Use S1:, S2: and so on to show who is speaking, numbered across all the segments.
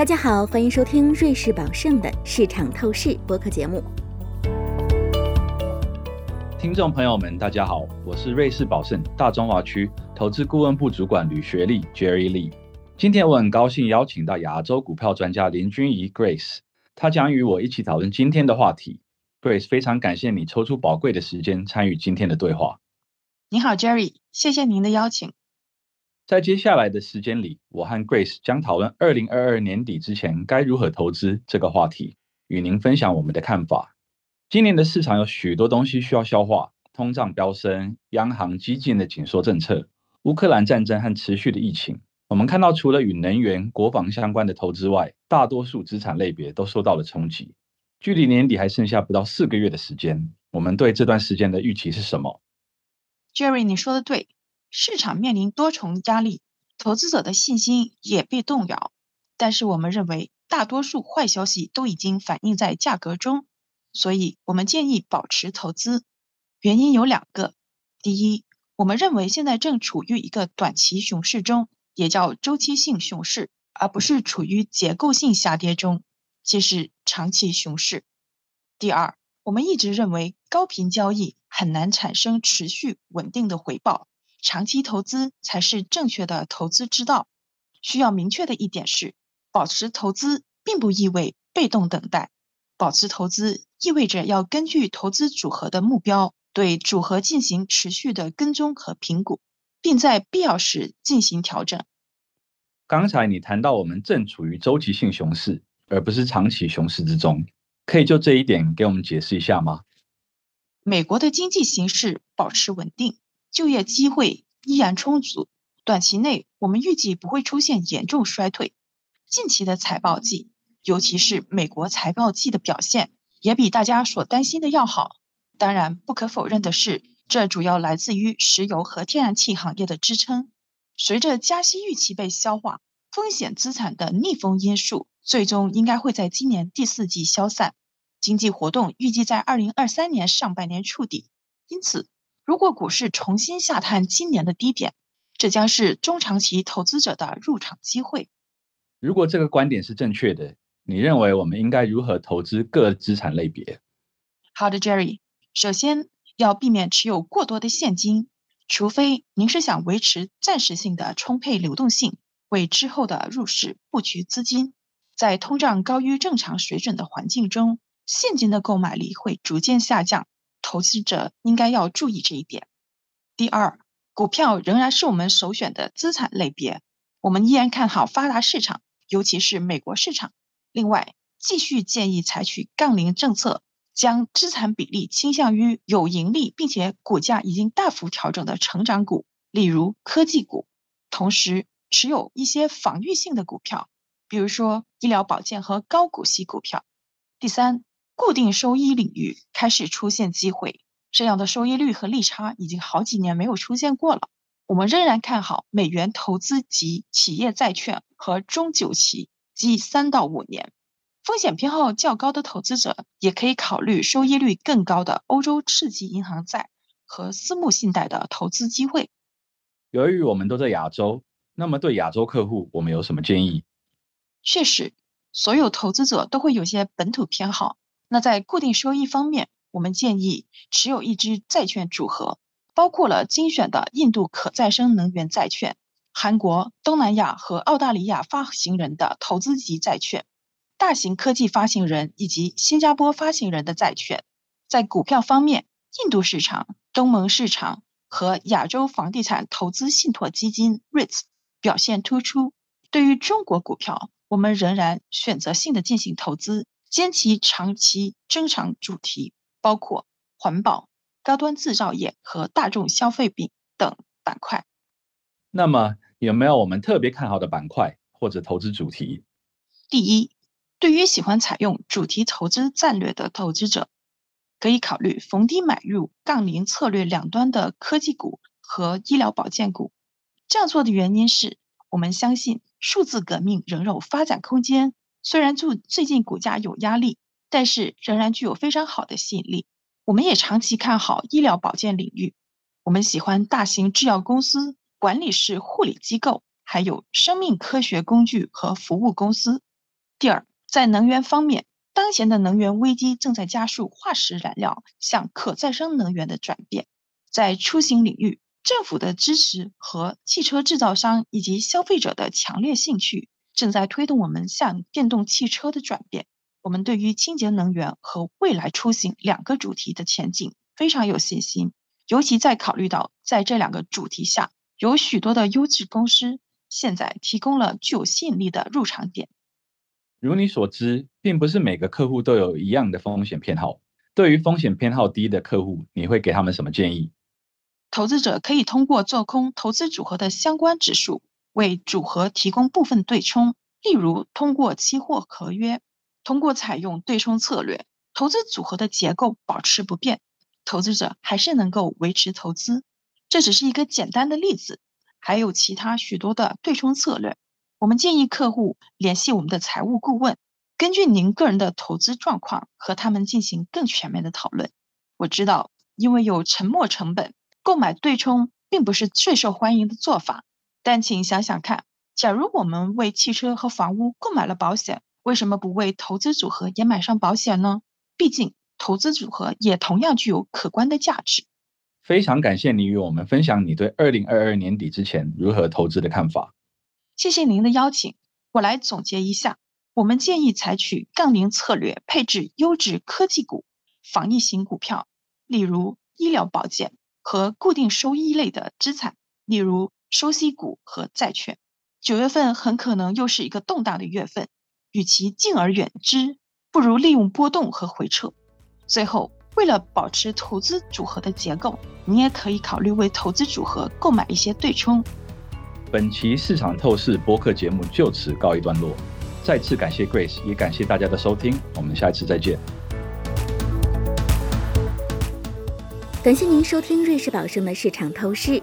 S1: 大家好，欢迎收听瑞士宝盛的市场透视播客节目。
S2: 听众朋友们，大家好，我是瑞士宝盛大中华区投资顾问部主管吕学利 Jerry Lee。今天我很高兴邀请到亚洲股票专家林君怡 Grace，她将与我一起讨论今天的话题。Grace，非常感谢你抽出宝贵的时间参与今天的对话。
S3: 你好，Jerry，谢谢您的邀请。
S2: 在接下来的时间里，我和 Grace 将讨论二零二二年底之前该如何投资这个话题，与您分享我们的看法。今年的市场有许多东西需要消化：通胀飙升、央行激进的紧缩政策、乌克兰战争和持续的疫情。我们看到，除了与能源、国防相关的投资外，大多数资产类别都受到了冲击。距离年底还剩下不到四个月的时间，我们对这段时间的预期是什么
S3: ？Jerry，你说的对。市场面临多重压力，投资者的信心也被动摇。但是我们认为，大多数坏消息都已经反映在价格中，所以我们建议保持投资。原因有两个：第一，我们认为现在正处于一个短期熊市中，也叫周期性熊市，而不是处于结构性下跌中，即是长期熊市。第二，我们一直认为高频交易很难产生持续稳定的回报。长期投资才是正确的投资之道。需要明确的一点是，保持投资并不意味被动等待。保持投资意味着要根据投资组合的目标，对组合进行持续的跟踪和评估，并在必要时进行调整。
S2: 刚才你谈到我们正处于周期性熊市，而不是长期熊市之中，可以就这一点给我们解释一下吗？
S3: 美国的经济形势保持稳定。就业机会依然充足，短期内我们预计不会出现严重衰退。近期的财报季，尤其是美国财报季的表现，也比大家所担心的要好。当然，不可否认的是，这主要来自于石油和天然气行业的支撑。随着加息预期被消化，风险资产的逆风因素最终应该会在今年第四季消散，经济活动预计在二零二三年上半年触底。因此。如果股市重新下探今年的低点，这将是中长期投资者的入场机会。
S2: 如果这个观点是正确的，你认为我们应该如何投资各资产类别？
S3: 好的，Jerry。首先要避免持有过多的现金，除非您是想维持暂时性的充沛流动性，为之后的入市布局资金。在通胀高于正常水准的环境中，现金的购买力会逐渐下降。投资者应该要注意这一点。第二，股票仍然是我们首选的资产类别，我们依然看好发达市场，尤其是美国市场。另外，继续建议采取杠铃政策，将资产比例倾向于有盈利并且股价已经大幅调整的成长股，例如科技股。同时，持有一些防御性的股票，比如说医疗保健和高股息股票。第三。固定收益领域开始出现机会，这样的收益率和利差已经好几年没有出现过了。我们仍然看好美元投资及企业债券和中久期，即三到五年。风险偏好较高的投资者也可以考虑收益率更高的欧洲次级银行债和私募信贷的投资机会。
S2: 由于我们都在亚洲，那么对亚洲客户，我们有什么建议？
S3: 确实，所有投资者都会有些本土偏好。那在固定收益方面，我们建议持有一支债券组合，包括了精选的印度可再生能源债券、韩国、东南亚和澳大利亚发行人的投资级债券、大型科技发行人以及新加坡发行人的债券。在股票方面，印度市场、东盟市场和亚洲房地产投资信托基金 REITs 表现突出。对于中国股票，我们仍然选择性的进行投资。坚持长期增长主题，包括环保、高端制造业和大众消费品等板块。
S2: 那么，有没有我们特别看好的板块或者投资主题？
S3: 第一，对于喜欢采用主题投资战略的投资者，可以考虑逢低买入杠铃策略两端的科技股和医疗保健股。这样做的原因是我们相信数字革命仍有发展空间。虽然最最近股价有压力，但是仍然具有非常好的吸引力。我们也长期看好医疗保健领域。我们喜欢大型制药公司、管理式护理机构，还有生命科学工具和服务公司。第二，在能源方面，当前的能源危机正在加速化石燃料向可再生能源的转变。在出行领域，政府的支持和汽车制造商以及消费者的强烈兴趣，正在推动我们向电动汽车的转变。我们对于清洁能源和未来出行两个主题的前景非常有信心，尤其在考虑到在这两个主题下，有许多的优质公司现在提供了具有吸引力的入场点。
S2: 如你所知，并不是每个客户都有一样的风险偏好。对于风险偏好低的客户，你会给他们什么建议？
S3: 投资者可以通过做空投资组合的相关指数，为组合提供部分对冲，例如通过期货合约。通过采用对冲策略，投资组合的结构保持不变，投资者还是能够维持投资。这只是一个简单的例子，还有其他许多的对冲策略。我们建议客户联系我们的财务顾问，根据您个人的投资状况和他们进行更全面的讨论。我知道，因为有沉没成本，购买对冲并不是最受欢迎的做法。但请想想看，假如我们为汽车和房屋购买了保险，为什么不为投资组合也买上保险呢？毕竟投资组合也同样具有可观的价值。
S2: 非常感谢你与我们分享你对二零二二年底之前如何投资的看法。
S3: 谢谢您的邀请，我来总结一下。我们建议采取杠铃策略，配置优质科技股、防疫型股票，例如医疗保健和固定收益类的资产，例如收息股和债券。九月份很可能又是一个动荡的月份，与其敬而远之，不如利用波动和回撤。最后，为了保持投资组合的结构，你也可以考虑为投资组合购买一些对冲。
S2: 本期市场透视播客节目就此告一段落，再次感谢 Grace，也感谢大家的收听，我们下一次再见。
S1: 感谢您收听瑞士宝盛的市场透视。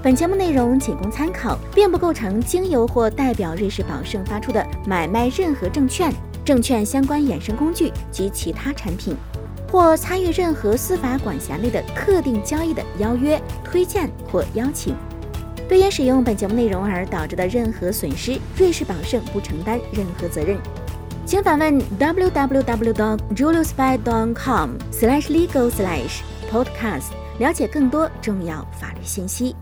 S1: 本节目内容仅供参考，并不构成经由或代表瑞士宝盛发出的买卖任何证券、证券相关衍生工具及其他产品。或参与任何司法管辖内的特定交易的邀约、推荐或邀请，对因使用本节目内容而导致的任何损失，瑞士宝盛不承担任何责任。请访问 www.juliusby.com/legal/podcast，了解更多重要法律信息。